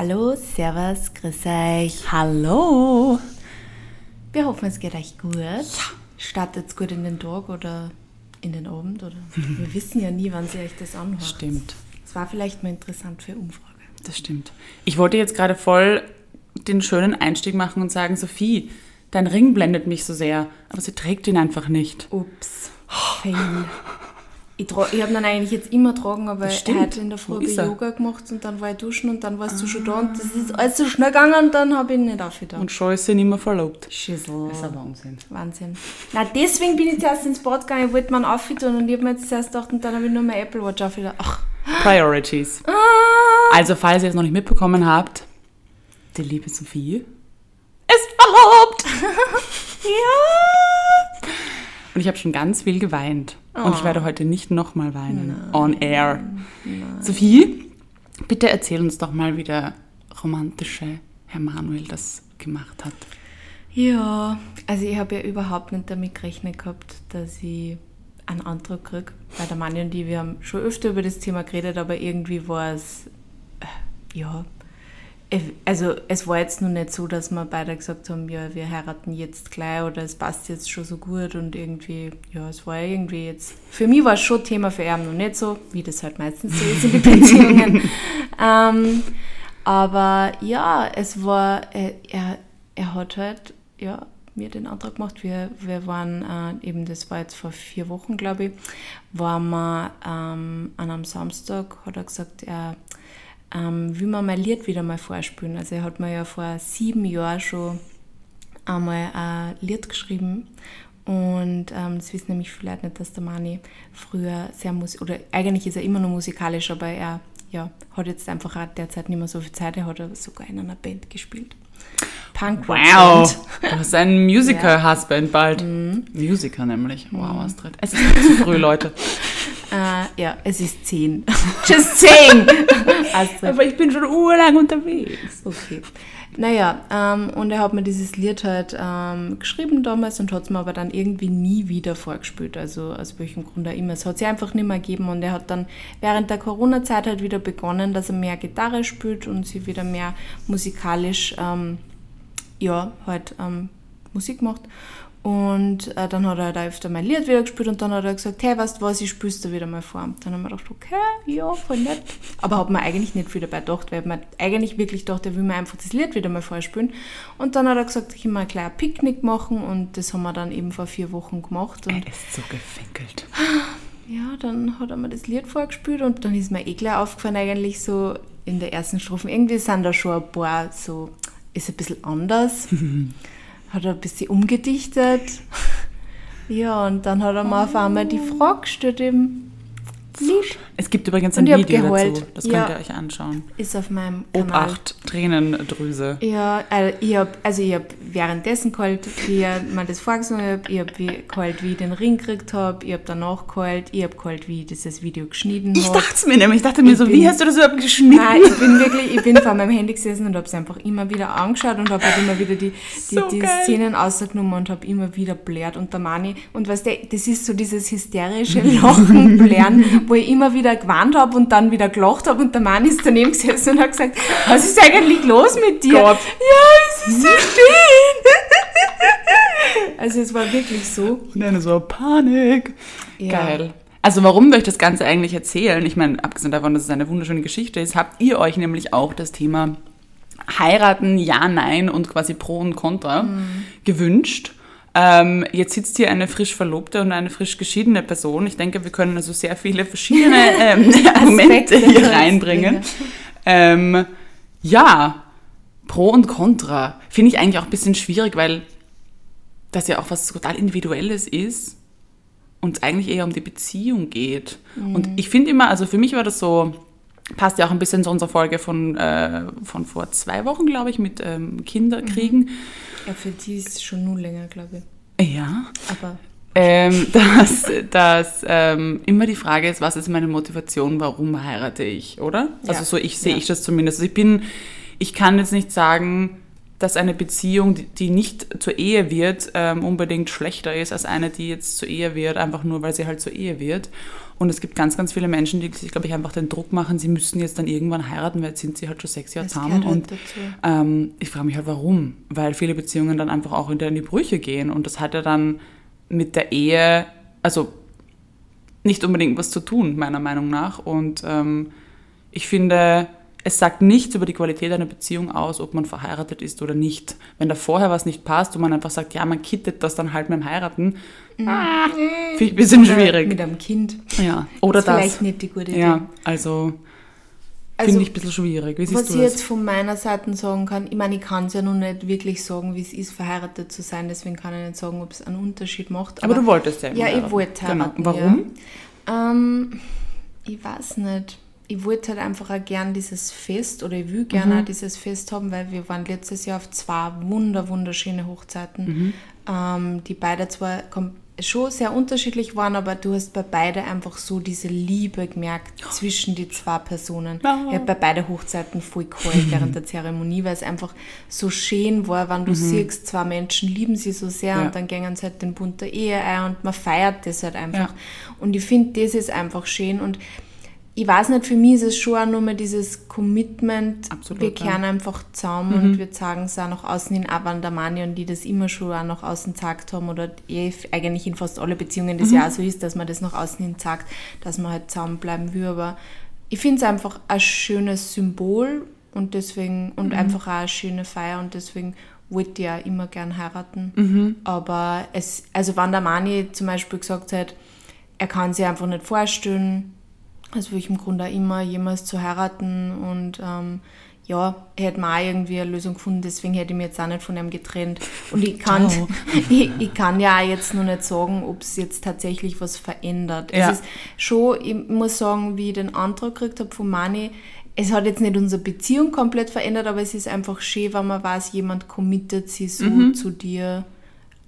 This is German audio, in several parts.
Hallo, Servus, grüß euch. Hallo. Wir hoffen, es geht euch gut. Ja. Startet gut in den Tag oder in den Abend oder wir wissen ja nie, wann sie euch das anhört. Stimmt. Es war vielleicht mal interessant für Umfrage. Das stimmt. Ich wollte jetzt gerade voll den schönen Einstieg machen und sagen, Sophie, dein Ring blendet mich so sehr, aber sie trägt ihn einfach nicht. Ups. Fail. Ich, ich habe ihn eigentlich jetzt immer tragen, aber stimmt. heute in der Früh ich er? Yoga gemacht und dann war ich duschen und dann warst du schon da und das ist alles so schnell gegangen und dann habe ich ihn nicht aufgetan. Und schon ist sie nicht mehr verlobt. Schissel. Das ist ein Wahnsinn. Wahnsinn. Na, deswegen bin ich zuerst ins Bad gegangen, ich wollte mir einen aufgetan und ich habe mir jetzt zuerst gedacht und dann habe ich nur mein Apple Watch aufgetan. Ach, Priorities. ah, Also, falls ihr es noch nicht mitbekommen habt, die liebe Sophie ist verlobt. ja. Und ich habe schon ganz viel geweint. Und ich werde heute nicht nochmal weinen. On air. Sophie, bitte erzähl uns doch mal, wie der romantische Herr Manuel das gemacht hat. Ja, also ich habe ja überhaupt nicht damit gerechnet gehabt, dass ich einen Antrag kriege. Weil der Mann und ich, wir haben schon öfter über das Thema geredet, aber irgendwie war es, äh, ja, also es war jetzt noch nicht so, dass wir beide gesagt haben, ja, wir heiraten jetzt gleich oder es passt jetzt schon so gut und irgendwie, ja, es war irgendwie jetzt, für mich war es schon Thema, für ihn noch nicht so, wie das halt meistens so ist in den Beziehungen. ähm, aber ja, es war, äh, er, er hat halt, ja, mir den Antrag gemacht. Wir, wir waren, äh, eben das war jetzt vor vier Wochen, glaube ich, waren wir ähm, an einem Samstag, hat er gesagt, er ähm, will mir mein Lied wieder mal vorspielen. Also er hat mir ja vor sieben Jahren schon einmal ein Lied geschrieben und ähm, das wissen nämlich viele Leute nicht, dass der Mani früher sehr musik oder eigentlich ist er immer noch musikalisch, aber er ja, hat jetzt einfach auch derzeit nicht mehr so viel Zeit. Er hat sogar in einer Band gespielt. Punk Wow! Du hast einen Musical-Husband bald. Musiker nämlich. Wow, Astrid. Es ist zu früh, Leute. Äh, ja, es ist zehn. Just! Astrid. Aber ich bin schon urlang unterwegs. Okay. Naja, ähm, und er hat mir dieses Lied halt ähm, geschrieben damals und hat es mir aber dann irgendwie nie wieder vorgespielt. Also aus welchem Grund auch immer. Es hat sich einfach nicht mehr gegeben und er hat dann während der Corona-Zeit halt wieder begonnen, dass er mehr Gitarre spielt und sie wieder mehr musikalisch, ähm, ja, halt ähm, Musik macht. Und äh, dann hat er da öfter mein Lied wieder gespielt und dann hat er gesagt, hey, weißt du was, ich spiel's dir wieder mal vor. Dann haben wir gedacht, okay, ja, voll nett. Aber hat mir eigentlich nicht viel dabei gedacht, weil man eigentlich wirklich dachte, er will mir einfach das Lied wieder mal vorspielen. Und dann hat er gesagt, ich will mal ein kleines Picknick machen und das haben wir dann eben vor vier Wochen gemacht. Und Er ist so gefinkelt. ja, dann hat er mir das Lied vorgespielt und dann ist mir eh gleich aufgefallen, eigentlich so in der ersten Strophe. Irgendwie sind da schon ein paar so, ist ein bisschen anders. hat er ein bisschen umgedichtet. Ja, und dann hat er mir auf einmal die Frage gestellt im Lied. Es gibt übrigens ein ich Video dazu. Das Ja. könnt ihr euch anschauen. Ist auf meinem Kanal. Obacht, Tränendrüse. Ja, also ich hab, also ich hab währenddessen geheult, wie mir das vorgesungen hat, ich hab wie- geheult, wie ich den Ring gekriegt habe, ich hab danach geheult, ich hab geheult, wie ich dieses Video geschnitten Ich habe. dachte es mir nämlich. Ich dachte mir Ich so, bin- wie hast du das überhaupt geschnitten? Nein, ich bin wirklich, ich bin vor meinem Handy gesessen und habe es einfach immer wieder angeschaut und habe halt immer wieder die, die, So die. Szenen ausgenommen und habe immer wieder blärt und der Mani. Und weißt du, das ist so dieses hysterische Lachen, Blären, wo ich immer wieder gewarnt habe und dann wieder gelacht habe und der Mani ist daneben gesessen und hat gesagt, was ist eigentlich los mit dir? Gott. Ja, es ist so schön. Also es war wirklich so. Und dann so Panik. Ja. Geil. Also warum wir euch das Ganze eigentlich erzählen, ich meine, abgesehen davon, dass es eine wunderschöne Geschichte ist, habt ihr euch nämlich auch das Thema heiraten, ja, nein und quasi pro und contra Mhm. gewünscht. Ähm, jetzt sitzt hier eine frisch verlobte und eine frisch geschiedene Person. Ich denke, wir können also sehr viele verschiedene ähm, Argumente hier reinbringen. Ähm, ja, pro und contra finde ich eigentlich auch ein bisschen schwierig, weil das ja auch was total Individuelles ist und es eigentlich eher um die Beziehung geht. Und ich finde immer, also für mich war das so, passt ja auch ein bisschen zu unserer Folge von, äh, von vor zwei Wochen, glaube ich, mit ähm, Kinderkriegen. Ja, für die ist es schon nun länger, glaube ich. Ja. Aber Ähm, dass dass ähm, immer die Frage ist, was ist meine Motivation, warum heirate ich, oder? Also Ja. so ich sehe Ja. ich das zumindest. Also ich bin, ich kann jetzt nicht sagen, dass eine Beziehung, die- die nicht zur Ehe wird, ähm, unbedingt schlechter ist als eine, die jetzt zur Ehe wird, einfach nur, weil sie halt zur Ehe wird. Und es gibt ganz, ganz viele Menschen, die sich, glaube ich, einfach den Druck machen, sie müssen jetzt dann irgendwann heiraten, weil jetzt sind sie halt schon sechs Jahre zusammen. halt Und ähm, ich frage mich halt, warum? Weil viele Beziehungen dann einfach auch wieder in die Brüche gehen. Und das hat ja dann mit der Ehe, also nicht unbedingt was zu tun, meiner Meinung nach. Und ähm, ich finde, es sagt nichts über die Qualität einer Beziehung aus, ob man verheiratet ist oder nicht. Wenn da vorher was nicht passt und man einfach sagt, ja, man kittet das dann halt mit dem Heiraten, ah, finde ich ein bisschen Oder schwierig. Mit einem Kind. Ja, oder ist vielleicht das. nicht die gute Idee. Ja, also, Also, finde ich ein bisschen schwierig. Wie was ich das? jetzt von meiner Seite sagen kann, ich meine, ich kann es ja noch nicht wirklich sagen, wie es ist, verheiratet zu sein, deswegen kann ich nicht sagen, ob es einen Unterschied macht. Aber du wolltest ja Ja, ich heiraten. wollte Genau. heiraten. Warum? Ja. Ähm, ich weiß nicht. Ich wollte halt einfach auch gern dieses Fest oder ich will gerne Mhm. auch dieses Fest haben, weil wir waren letztes Jahr auf zwei wunder, wunderschöne Hochzeiten, Mhm. ähm, die beide zwar schon sehr unterschiedlich waren, aber du hast bei beide einfach so diese Liebe gemerkt zwischen die zwei Personen. Ich habe bei beide Hochzeiten voll geheult während der Zeremonie, weil es einfach so schön war, wenn du siehst, zwei Menschen lieben sie so sehr Mhm. Ja. und dann gehen sie halt den Bund der Ehe ein und man feiert das halt einfach. Ja. Und ich finde, das ist einfach schön und ich weiß nicht, für mich ist es schon auch nur mal dieses Commitment, Absolut, wir ja. kehren einfach zusammen und wir sagen es auch nach außen hin, auch wenn der Mani und die das immer schon auch nach außen gesagt haben oder eh eigentlich in fast alle Beziehungen das ja auch so ist, dass man das nach außen hin sagt, dass man halt zusammenbleiben will, aber ich finde es einfach ein schönes Symbol und deswegen und einfach auch eine schöne Feier und deswegen wollte ich ja immer gern heiraten. Aber es, also wenn der Mani zum Beispiel gesagt hat, er kann sich einfach nicht vorstellen, aus welchem Grund auch immer, jemals zu heiraten und ähm, ja, er hätte mal irgendwie eine Lösung gefunden, deswegen hätte ich mich jetzt auch nicht von ihm getrennt. Und ich kann, Ciao. ich, ich kann ja auch jetzt noch nicht sagen, ob es jetzt tatsächlich was verändert. Ja. Es ist schon, ich muss sagen, wie ich den Antrag gekriegt habe von Mani, es hat jetzt nicht unsere Beziehung komplett verändert, aber es ist einfach schön, wenn man weiß, jemand committet sich so Mhm. zu dir.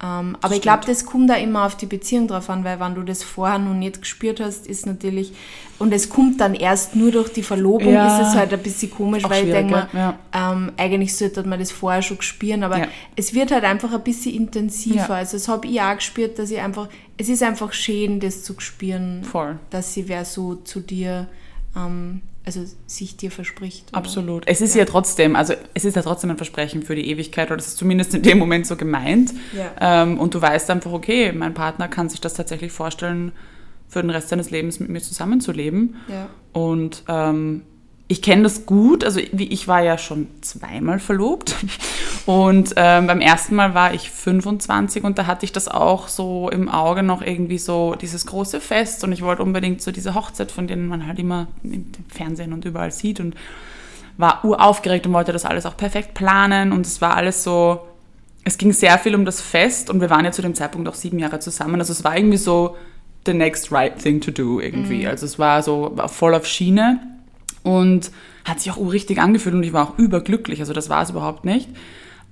Ähm, aber ich glaube, das kommt da immer auf die Beziehung drauf an, weil wenn du das vorher noch nicht gespürt hast, ist natürlich, und es kommt dann erst nur durch die Verlobung, Ja. ist es halt ein bisschen komisch, Auch weil ich denke, gell? ähm, eigentlich sollte man das vorher schon spüren, aber Ja. es wird halt einfach ein bisschen intensiver. Ja. Also das habe ich auch gespürt, dass ich einfach, es ist einfach schön, das zu spüren, Voll. dass sie wer so zu dir, ähm, also sich dir verspricht. oder? Absolut. Es ist ja. trotzdem, also es ist ja trotzdem ein Versprechen für die Ewigkeit oder es ist zumindest in dem Moment so gemeint. Ja. Ähm, und du weißt einfach, okay, mein Partner kann sich das tatsächlich vorstellen, für den Rest seines Lebens mit mir zusammenzuleben. Ja. Und ähm, ich kenne das gut, also ich war ja schon zweimal verlobt. Und ähm, beim ersten Mal war ich 25 und da hatte ich das auch so im Auge noch irgendwie so dieses große Fest und ich wollte unbedingt so diese Hochzeit, von denen man halt immer im Fernsehen und überall sieht und war uraufgeregt und wollte das alles auch perfekt planen und es war alles so, es ging sehr viel um das Fest und wir waren ja zu dem Zeitpunkt auch sieben Jahre zusammen, also es war irgendwie so the next right thing to do irgendwie, also es war so war voll auf Schiene und hat sich auch richtig angefühlt und ich war auch überglücklich, also das war es überhaupt nicht.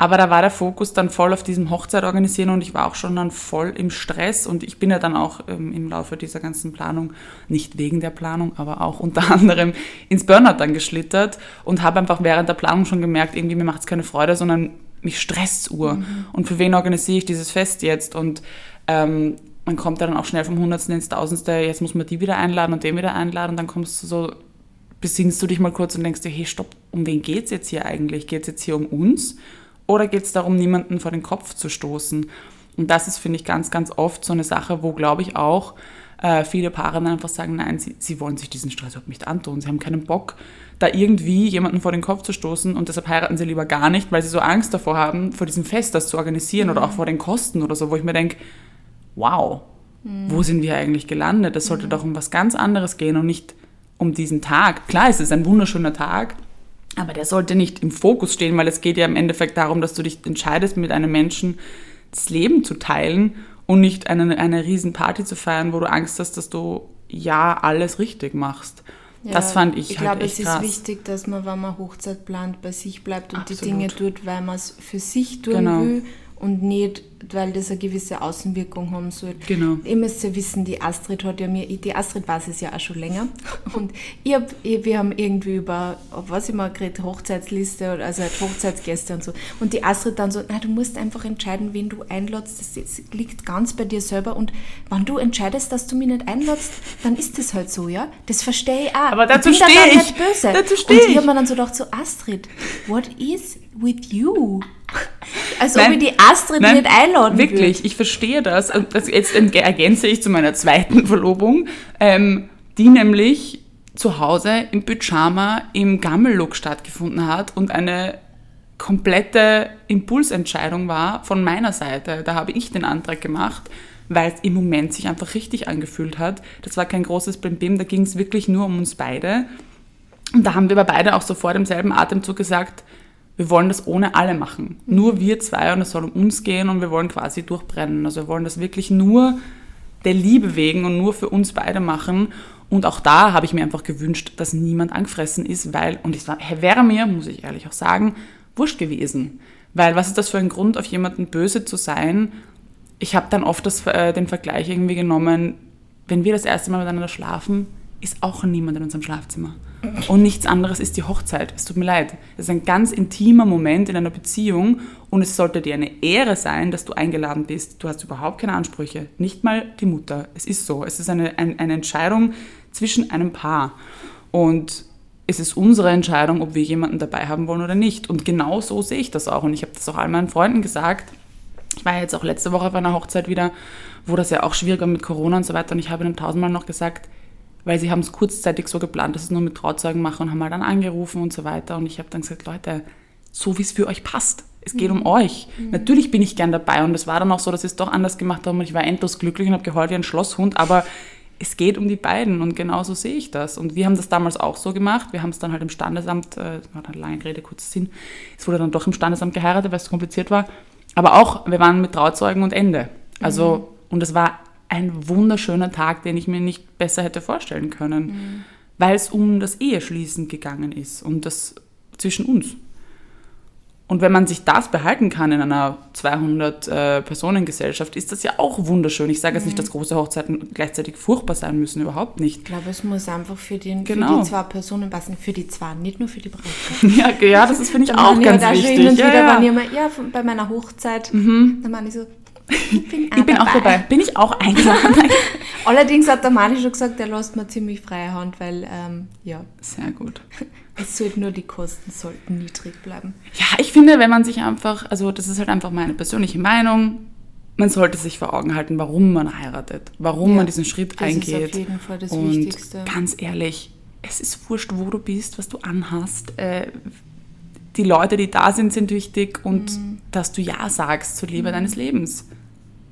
Aber da war der Fokus dann voll auf diesem Hochzeit organisieren und ich war auch schon dann voll im Stress und ich bin ja dann auch ähm, im Laufe dieser ganzen Planung, nicht wegen der Planung, aber auch unter anderem ins Burnout dann geschlittert und habe einfach während der Planung schon gemerkt, irgendwie mir macht es keine Freude, sondern mich stresst Uhr. Und für wen organisiere ich dieses Fest jetzt? Und ähm, man kommt dann auch schnell vom Hundertsten ins Tausendste, jetzt muss man die wieder einladen und den wieder einladen und dann kommst du so besinnst du dich mal kurz und denkst dir, hey, stopp, um wen geht's jetzt hier eigentlich? Geht's jetzt hier um uns? Oder geht's darum, niemanden vor den Kopf zu stoßen? Und das ist, finde ich, ganz, ganz oft so eine Sache, wo, glaube ich, auch äh, viele Paare dann einfach sagen, nein, sie, sie wollen sich diesen Stress überhaupt nicht antun. Sie haben keinen Bock, da irgendwie jemanden vor den Kopf zu stoßen und deshalb heiraten sie lieber gar nicht, weil sie so Angst davor haben, vor diesem Fest das zu organisieren oder auch vor den Kosten oder so, wo ich mir denke, wow, wo sind wir eigentlich gelandet? Es sollte doch um was ganz anderes gehen und nicht um diesen Tag. Klar, es ist ein wunderschöner Tag, aber der sollte nicht im Fokus stehen, weil es geht ja im Endeffekt darum, dass du dich entscheidest, mit einem Menschen das Leben zu teilen und nicht eine, eine riesen Party zu feiern, wo du Angst hast, dass du ja alles richtig machst. das fand ich, Ich halt glaube, echt es krass. ist wichtig, dass man, wenn man Hochzeit plant, bei sich bleibt und die Absolut. Dinge tut, weil man es für sich tun Genau. will und nicht, weil das eine gewisse Außenwirkung haben soll. Genau. Ihr müsst ja wissen, die Astrid hat ja mir, die Astrid weiß es ja auch schon länger. Und ich hab, ich, wir haben irgendwie über, was ich mal geredet, Hochzeitsliste, oder also halt Hochzeitsgäste und so. Und die Astrid dann so, na, du musst einfach entscheiden, wen du einladest. Das, das liegt ganz bei dir selber. Und wenn du entscheidest, dass du mich nicht einladest, dann ist das halt so, ja? Das verstehe ich auch. Aber dazu ich bin da stehe ich. nicht böse. Dazu stehe Und ich ich. habe mir dann so gedacht, so Astrid, what is with you? Als ob Nein. ich die Astrid Nein, nicht einladen Wirklich, würde. ich verstehe das. Und das jetzt ergänze ich zu meiner zweiten Verlobung, ähm, die nämlich zu Hause im Pyjama im Gammellook stattgefunden hat und eine komplette Impulsentscheidung war von meiner Seite. Da habe ich den Antrag gemacht, weil es im Moment sich einfach richtig angefühlt hat. Das war kein großes Bim, da ging es wirklich nur um uns beide. Und da haben wir aber beide auch sofort im selben Atemzug gesagt, wir wollen das ohne alle machen. Nur wir zwei und es soll um uns gehen und wir wollen quasi durchbrennen. Also wir wollen das wirklich nur der Liebe wegen und nur für uns beide machen. Und auch da habe ich mir einfach gewünscht, dass niemand angefressen ist, weil, und es wäre mir, muss ich ehrlich auch sagen, wurscht gewesen. Weil was ist das für ein Grund, auf jemanden böse zu sein? Ich habe dann oft das, äh, den Vergleich irgendwie genommen, wenn wir das erste Mal miteinander schlafen, ist auch niemand in unserem Schlafzimmer. Und nichts anderes ist die Hochzeit. Es tut mir leid. Es ist ein ganz intimer Moment in einer Beziehung und es sollte dir eine Ehre sein, dass du eingeladen bist. Du hast überhaupt keine Ansprüche. Nicht mal die Mutter. Es ist so. Es ist eine, ein, eine Entscheidung zwischen einem Paar. Und es ist unsere Entscheidung, ob wir jemanden dabei haben wollen oder nicht. Und genau so sehe ich das auch. Und ich habe das auch all meinen Freunden gesagt. Ich war jetzt auch letzte Woche auf einer Hochzeit wieder, wo das ja auch schwierig war mit Corona und so weiter. Und ich habe ihnen tausendmal noch gesagt, weil sie haben es kurzzeitig so geplant, dass sie es nur mit Trauzeugen machen und haben mal dann angerufen und so weiter. Und ich habe dann gesagt, Leute, so wie es für euch passt. Es geht um euch. Natürlich bin ich gern dabei und es war dann auch so, dass sie es doch anders gemacht haben und ich war endlos glücklich und habe geheult wie ein Schlosshund, aber es geht um die beiden und genauso sehe ich das. Und wir haben das damals auch so gemacht. Wir haben es dann halt im Standesamt, äh, das war eine lange Rede, kurzer Sinn, es wurde dann doch im Standesamt geheiratet, weil es so kompliziert war. Aber auch, wir waren mit Trauzeugen und Ende. Also, und es war ein wunderschöner Tag, den ich mir nicht besser hätte vorstellen können, weil es um das Eheschließen gegangen ist und das zwischen uns. Und wenn man sich das behalten kann in einer 200-Personen-Gesellschaft, ist das ja auch wunderschön. Ich sage jetzt nicht, dass große Hochzeiten gleichzeitig furchtbar sein müssen, überhaupt nicht. Ich glaube, es muss einfach für, den, Genau. für die zwei Personen passen. Für die zwei, nicht nur für die Braut. Ja, ja das ist, finde ich, auch ganz wichtig. Ja, bei meiner Hochzeit, dann meine ich so, ich bin, Ich bin auch dabei. Bin ich auch eingeladen? Allerdings hat der Mani schon gesagt, der lässt mir ziemlich freie Hand, weil, ähm, ja, Sehr gut. es sollten nur die Kosten sollten niedrig bleiben. Ja, ich finde, wenn man sich einfach, also das ist halt einfach meine persönliche Meinung, man sollte sich vor Augen halten, warum man heiratet, warum Ja, man diesen Schritt das ist eingeht. auf jeden Fall das Und Wichtigste. ganz ehrlich, es ist wurscht, wo du bist, was du anhast. Äh, die Leute, die da sind, sind wichtig und Mhm. dass du Ja sagst zur Liebe deines Lebens.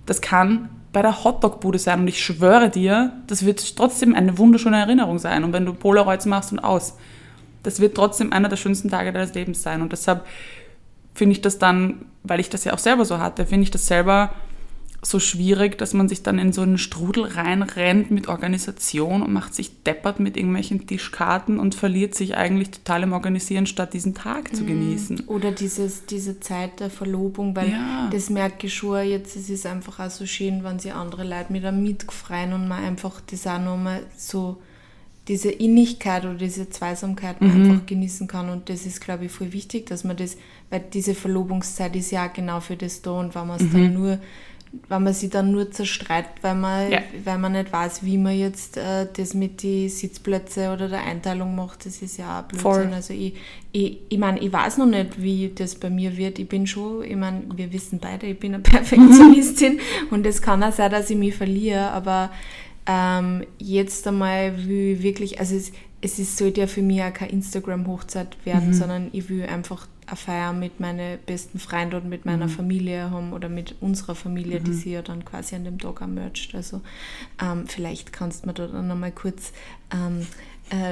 Das kann bei der Hotdog-Bude sein und ich schwöre dir, das wird trotzdem eine wunderschöne Erinnerung sein. Und wenn du Polaroids machst und aus, das wird trotzdem einer der schönsten Tage deines Lebens sein. Und deshalb finde ich das dann, weil ich das ja auch selber so hatte, finde ich das selber so schwierig, dass man sich dann in so einen Strudel reinrennt mit Organisation und macht sich deppert mit irgendwelchen Tischkarten und verliert sich eigentlich total im Organisieren, statt diesen Tag zu genießen. Oder dieses, diese Zeit der Verlobung, weil Ja. das merke ich schon jetzt, es ist einfach auch so schön, wenn sie andere Leute mit einem mitgefreien und man einfach das auch nochmal so diese Innigkeit oder diese Zweisamkeit Mhm. einfach genießen kann und das ist, glaube ich, voll wichtig, dass man das, weil diese Verlobungszeit ist ja genau für das da und wenn man es dann nur wenn man sich dann nur zerstreitet, weil man, Mhm. Ja. weil man nicht weiß, wie man jetzt äh, das mit den Sitzplätzen oder der Einteilung macht, das ist ja auch Blödsinn. Voll. Also ich, ich, ich meine, ich weiß noch nicht, wie das bei mir wird. Ich bin schon, ich meine, wir wissen beide, ich bin eine Perfektionistin und es kann auch sein, dass ich mich verliere, aber ähm, jetzt einmal will ich wirklich, also es, es ist, sollte ja für mich auch keine Instagram-Hochzeit werden, sondern ich will einfach eine Feier mit meinen besten Freunden und mit meiner Familie haben oder mit unserer Familie, die sie ja dann quasi an dem Tag auch mercht. Also ähm, vielleicht kannst du mir da dann nochmal kurz ähm, äh,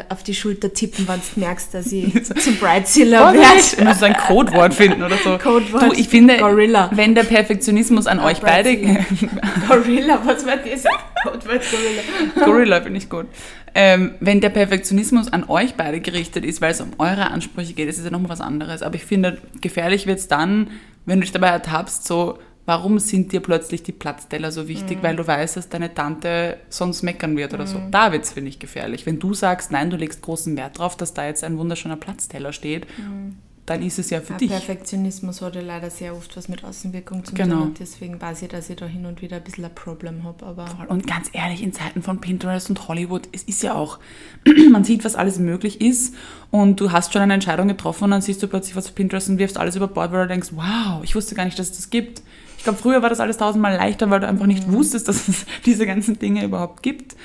auf die Schulter tippen, wenn du merkst, dass ich zum Bridezilla werde. Du musst ein Codewort finden oder so. Codewort. Du, ich finde, Gorilla. wenn der Perfektionismus an euch beide, Gorilla, was war das? Gorilla. Gorilla finde ich gut. Ähm, wenn der Perfektionismus an euch beide gerichtet ist, weil es um eure Ansprüche geht, ist es ja nochmal was anderes. Aber ich finde, gefährlich wird es dann, wenn du dich dabei ertappst, so, warum sind dir plötzlich die Platzteller so wichtig, mhm. weil du weißt, dass deine Tante sonst meckern wird oder mhm. so. Da wird es, finde ich, gefährlich. Wenn du sagst, nein, du legst großen Wert drauf, dass da jetzt ein wunderschöner Platzteller steht, mhm dann ist es ja für ja, dich. Perfektionismus hat ja leider sehr oft was mit Außenwirkung zu tun. Genau. Deswegen weiß ich, dass ich da hin und wieder ein bisschen ein Problem habe. Aber Und ganz ehrlich, in Zeiten von Pinterest und Hollywood, es ist ja auch, man sieht, was alles möglich ist und du hast schon eine Entscheidung getroffen und dann siehst du plötzlich was auf Pinterest und wirfst alles über Bord, weil du denkst, wow, ich wusste gar nicht, dass es das gibt. Ich glaube, früher war das alles tausendmal leichter, weil du einfach nicht mhm. wusstest, dass es diese ganzen Dinge überhaupt gibt.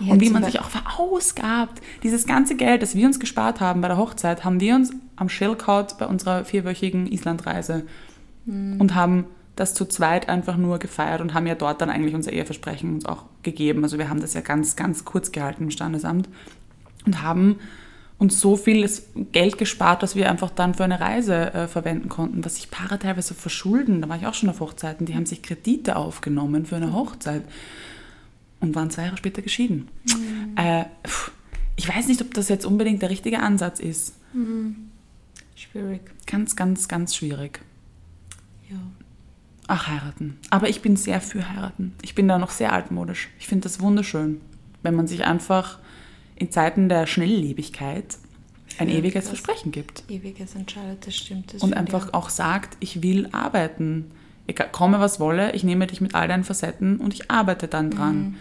Ja, und wie man sich auch verausgabt. Dieses ganze Geld, das wir uns gespart haben bei der Hochzeit, haben wir uns am Shellcout bei unserer vierwöchigen Islandreise mhm. und haben das zu zweit einfach nur gefeiert und haben ja dort dann eigentlich unser Eheversprechen uns auch gegeben. Also wir haben das ja ganz, ganz kurz gehalten im Standesamt und haben uns so viel Geld gespart, dass wir einfach dann für eine Reise äh, verwenden konnten, was sich Paare teilweise verschulden. Da war ich auch schon auf Hochzeiten, die haben sich Kredite aufgenommen für eine Hochzeit und waren zwei Jahre später geschieden. Mhm. Äh, ich weiß nicht, ob das jetzt unbedingt der richtige Ansatz ist. Mhm. Schwierig. Ganz, ganz, ganz schwierig. Ja. Ach, heiraten. Aber ich bin sehr für heiraten. Ich bin da noch sehr altmodisch. Ich finde das wunderschön, wenn man sich einfach in Zeiten der Schnelllebigkeit ein ja, ewiges Versprechen gibt. Ewiges entscheidet, das stimmt. Das und einfach auch sagt, ich will arbeiten egal, komme was wolle, ich nehme dich mit all deinen Facetten und ich arbeite dann dran. Mhm.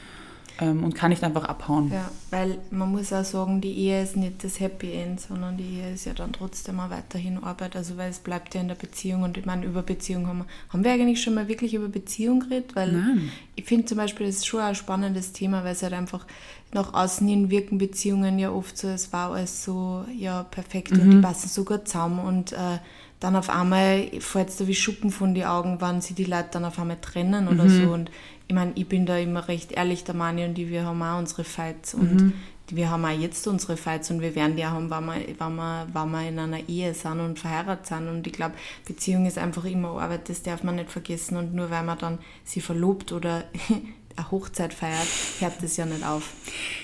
Ähm, und kann nicht einfach abhauen. Ja, weil man muss auch sagen, die Ehe ist nicht das Happy End, sondern die Ehe ist ja dann trotzdem auch weiterhin Arbeit, also weil es bleibt ja in der Beziehung und ich meine, über Beziehung haben wir, haben wir eigentlich schon mal wirklich über Beziehung geredet, weil Nein. ich finde zum Beispiel, das ist schon ein spannendes Thema, weil es halt einfach nach außen hin wirken Beziehungen ja oft so, es war alles so, ja, perfekt mhm. und die passen so gut zusammen und äh, dann auf einmal fällt es da wie Schuppen von die Augen, wann sie die Leute dann auf einmal trennen oder mhm. so. Und ich meine, ich bin da immer recht ehrlich, der Mani und die, wir haben auch unsere Fights und mhm. wir haben auch jetzt unsere Fights und wir werden die auch haben, wenn wir, wenn, wir, wenn wir in einer Ehe sind und verheiratet sind. Und ich glaube, Beziehung ist einfach immer Arbeit, das darf man nicht vergessen. Und nur weil man dann sie verlobt oder eine Hochzeit feiert, hört das ja nicht auf.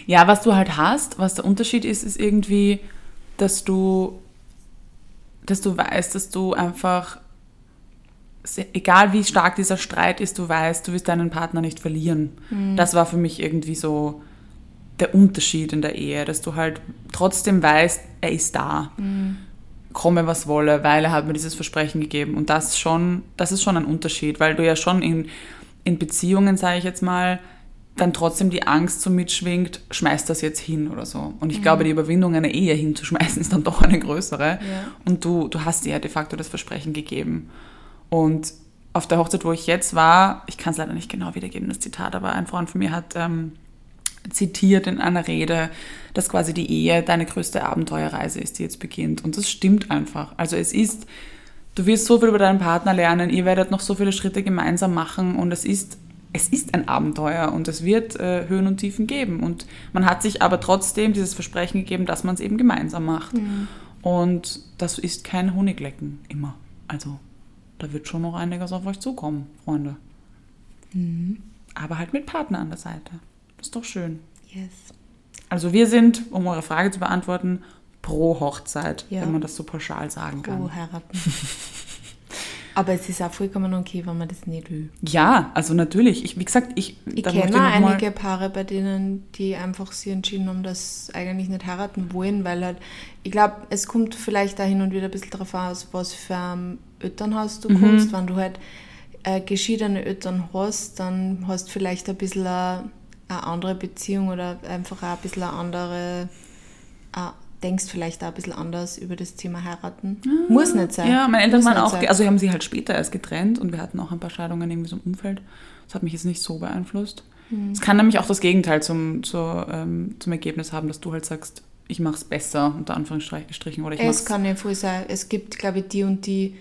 Ja, was du halt hast, was der Unterschied ist, ist irgendwie, dass du dass du weißt, dass du einfach, egal wie stark dieser Streit ist, du weißt, du wirst deinen Partner nicht verlieren. Mhm. Das war für mich irgendwie so der Unterschied in der Ehe, dass du halt trotzdem weißt, er ist da. Mhm. Komme was wolle, weil er hat mir dieses Versprechen gegeben. Und das schon, das ist schon ein Unterschied, weil du ja schon in, in Beziehungen, sage ich jetzt mal, dann trotzdem die Angst so mitschwingt, schmeißt das jetzt hin oder so. Und ich mhm. glaube, die Überwindung, eine Ehe hinzuschmeißen, ist dann doch eine größere. Ja. Und du, du hast dir ja de facto das Versprechen gegeben. Und auf der Hochzeit, wo ich jetzt war, ich kann es leider nicht genau wiedergeben, das Zitat, aber ein Freund von mir hat ähm, zitiert in einer Rede, dass quasi die Ehe deine größte Abenteuerreise ist, die jetzt beginnt. Und das stimmt einfach. Also es ist, du wirst so viel über deinen Partner lernen, ihr werdet noch so viele Schritte gemeinsam machen und es ist es ist ein Abenteuer und es wird äh, Höhen und Tiefen geben. Und man hat sich aber trotzdem dieses Versprechen gegeben, dass man es eben gemeinsam macht. Mhm. Und das ist kein Honiglecken immer. Also da wird schon noch einiges auf euch zukommen, Freunde. Mhm. Aber halt mit Partner an der Seite. Das ist doch schön. Yes. Also wir sind, um eure Frage zu beantworten, pro Hochzeit, ja. wenn man das so pauschal sagen pro kann. Pro heiraten. Aber es ist auch vollkommen okay, wenn man das nicht will. Ja, also natürlich. Ich, wie gesagt, ich, ich kenne einige Paare, bei denen die einfach sich entschieden haben, dass sie eigentlich nicht heiraten wollen, weil halt, ich glaube, es kommt vielleicht da hin und wieder ein bisschen darauf aus, was für ein Elternhaus du mhm. kommst. Wenn du halt äh, geschiedene Eltern hast, dann hast du vielleicht ein bisschen eine, eine andere Beziehung oder einfach auch ein bisschen eine andere, eine denkst vielleicht auch ein bisschen anders über das Thema heiraten. Ah, Muss nicht sein. Ja, meine Eltern Muss waren auch, sein. also haben sie halt später erst getrennt und wir hatten auch ein paar Scheidungen irgendwie so im Umfeld. Das hat mich jetzt nicht so beeinflusst. Hm. Es kann nämlich auch das Gegenteil zum, zur, ähm, zum Ergebnis haben, dass du halt sagst, ich mache es besser, unter Anführungsstrichen. Oder ich es kann ja voll sein. Es gibt, glaube ich, die und die,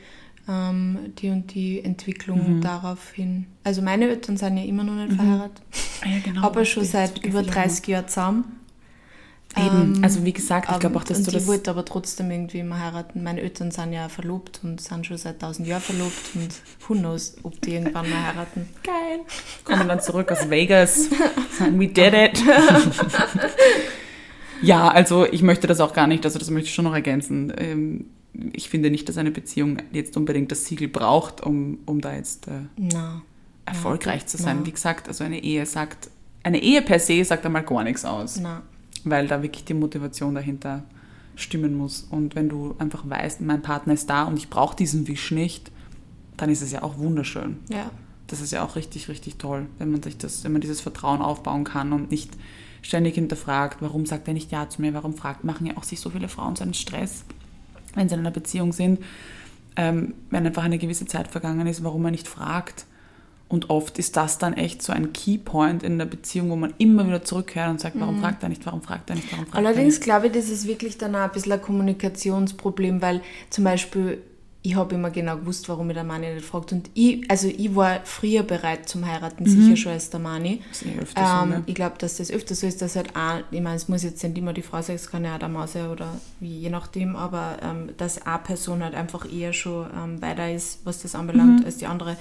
ähm, die und die Entwicklung mhm. darauf hin. Also meine Eltern sind ja immer noch nicht mhm. verheiratet. Ja, genau. Aber schon seit über 30 Jahren zusammen Eben, Ähm, also wie gesagt, ich glaube auch, dass und du das... wollte aber trotzdem irgendwie immer heiraten. Meine Eltern sind ja verlobt und sind schon seit tausend Jahren verlobt und who knows, ob die irgendwann mal heiraten. Geil. Kommen dann zurück aus Vegas. Sagen, we did it. ja, also ich möchte das auch gar nicht, also das möchte ich schon noch ergänzen. Ähm, Ich finde nicht, dass eine Beziehung jetzt unbedingt das Siegel braucht, um, um da jetzt äh, Na, erfolgreich zu sein. Ja. Wie gesagt, also eine Ehe sagt, eine Ehe per se sagt einmal gar nichts aus, na, weil da wirklich die Motivation dahinter stimmen muss. Und wenn du einfach weißt, mein Partner ist da und ich brauche diesen Wisch nicht, dann ist es ja auch wunderschön. ja. Das ist ja auch richtig, richtig toll, wenn man sich das, wenn man dieses Vertrauen aufbauen kann und nicht ständig hinterfragt, warum sagt er nicht Ja zu mir, warum fragt, machen ja auch sich so viele Frauen so einen Stress, wenn sie in einer Beziehung sind, ähm, wenn einfach eine gewisse Zeit vergangen ist, warum er nicht fragt. Und oft ist das dann echt so ein Keypoint in der Beziehung, wo man immer wieder zurückkehrt und sagt, warum fragt er nicht, warum fragt er nicht, warum fragt er Mhm. Allerdings nicht. glaube ich, das ist wirklich dann auch ein bisschen ein Kommunikationsproblem, weil zum Beispiel ich habe immer genau gewusst, warum mich der Mani nicht fragt. Und ich, also ich war früher bereit zum Heiraten, sicher schon als der Mani. Das ist eh öfter so, Ähm, ne? Ich glaube, dass das öfter so ist, dass halt auch, ich meine, es muss jetzt nicht immer die Frau sein, es kann ja auch der Mann sein oder wie, je nachdem, aber ähm, dass eine Person halt einfach eher schon ähm, weiter ist, was das Mhm. anbelangt, als die andere.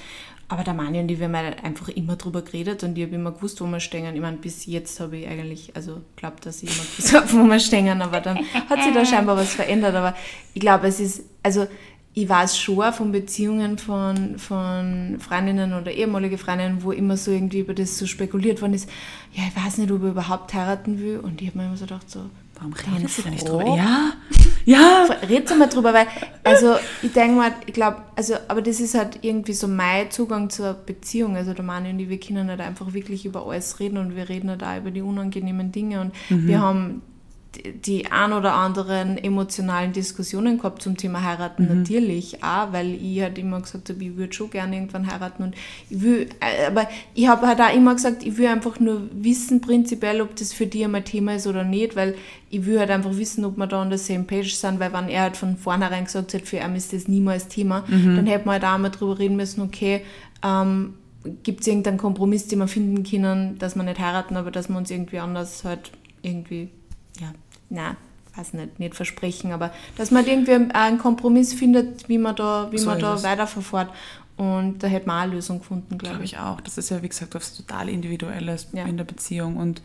Aber der Mani und ich, wir haben halt einfach immer drüber geredet und ich habe immer gewusst, wo wir stehen. Ich meine, bis jetzt habe ich eigentlich, also glaubt, dass ich immer gewusst habe, wo wir stehen, aber dann hat sich da scheinbar was verändert. Aber ich glaube, es ist, also ich weiß schon von Beziehungen von, von Freundinnen oder ehemalige Freundinnen, wo immer so irgendwie über das so spekuliert worden ist, ja, ich weiß nicht, ob er überhaupt heiraten will. Und ich habe mir immer so gedacht, so, Warum redet sie da nicht drüber? Ja, ja. Redet mal drüber, weil, also ich denke mal, ich glaube, also, aber das ist halt irgendwie so mein Zugang zur Beziehung. Also der Mani und ich, wir können halt einfach wirklich über alles reden und wir reden halt auch über die unangenehmen Dinge und wir haben die, ein oder anderen emotionalen Diskussionen gehabt zum Thema heiraten, natürlich auch, weil ich halt immer gesagt habe, ich würde schon gerne irgendwann heiraten und ich will, äh, aber ich habe halt auch immer gesagt, ich will einfach nur wissen prinzipiell, ob das für dich einmal Thema ist oder nicht, weil ich will halt einfach wissen, ob wir da on the same page sind, weil wenn er halt von vornherein gesagt hat, für ihn ist das niemals Thema, dann hätte man halt auch mal drüber reden müssen, okay, ähm, gibt es irgendeinen Kompromiss, den wir finden können, dass wir nicht heiraten, aber dass wir uns irgendwie anders halt irgendwie, ja, na, weiß nicht, nicht versprechen, aber dass man irgendwie einen Kompromiss findet, wie man da, wie So man ist da es. weiterverfährt. Und da hätte man auch eine Lösung gefunden, glaube Glaube ich. ich auch. Das ist ja, wie gesagt, was total Individuelles Ja. in der Beziehung. Und,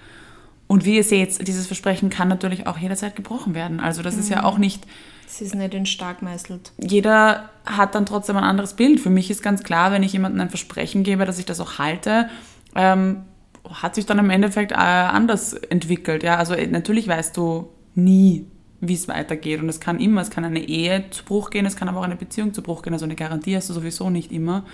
und wie ihr seht, dieses Versprechen kann natürlich auch jederzeit gebrochen werden. Also das ist Mhm. ja auch nicht, Es ist nicht in stark meißelt. jeder hat dann trotzdem ein anderes Bild. Für mich ist ganz klar, wenn ich jemandem ein Versprechen gebe, dass ich das auch halte, ähm, hat sich dann im Endeffekt äh, anders entwickelt. Ja, also äh, natürlich weißt du nie, wie es weitergeht. Und es kann immer, es kann eine Ehe zu Bruch gehen, es kann aber auch eine Beziehung zu Bruch gehen. Also eine Garantie hast du sowieso nicht immer.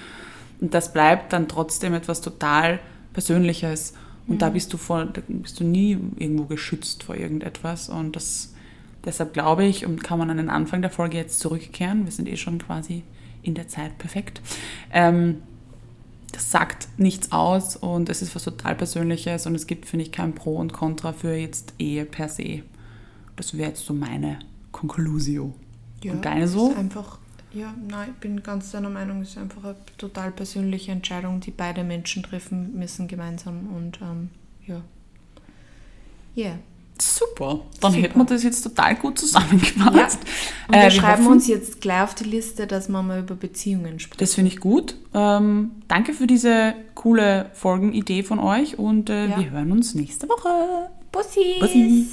Und das bleibt dann trotzdem etwas total Persönliches. Und da bist du vor, bist du nie irgendwo geschützt vor irgendetwas. Und das, deshalb glaube ich, und kann man an den Anfang der Folge jetzt zurückkehren. Wir sind eh schon quasi in der Zeit perfekt. Ähm, sagt nichts aus und es ist was total Persönliches und es gibt, finde ich, kein Pro und Contra für jetzt Ehe per se. Das wäre jetzt so meine Conclusio. und deine so? Ist einfach, ja, nein, ich bin ganz deiner Meinung, es ist einfach eine total persönliche Entscheidung, die beide Menschen treffen müssen gemeinsam. Und ähm, ja. Yeah. Super. Dann Super. hätten wir das jetzt total gut zusammengefasst. Und Äh, wir schreiben hoffen- uns jetzt gleich auf die Liste, dass wir mal über Beziehungen sprechen. Das finde ich gut. Ähm, danke für diese coole Folgenidee von euch und äh, Ja. wir hören uns nächste Woche. Bussis! Bussi.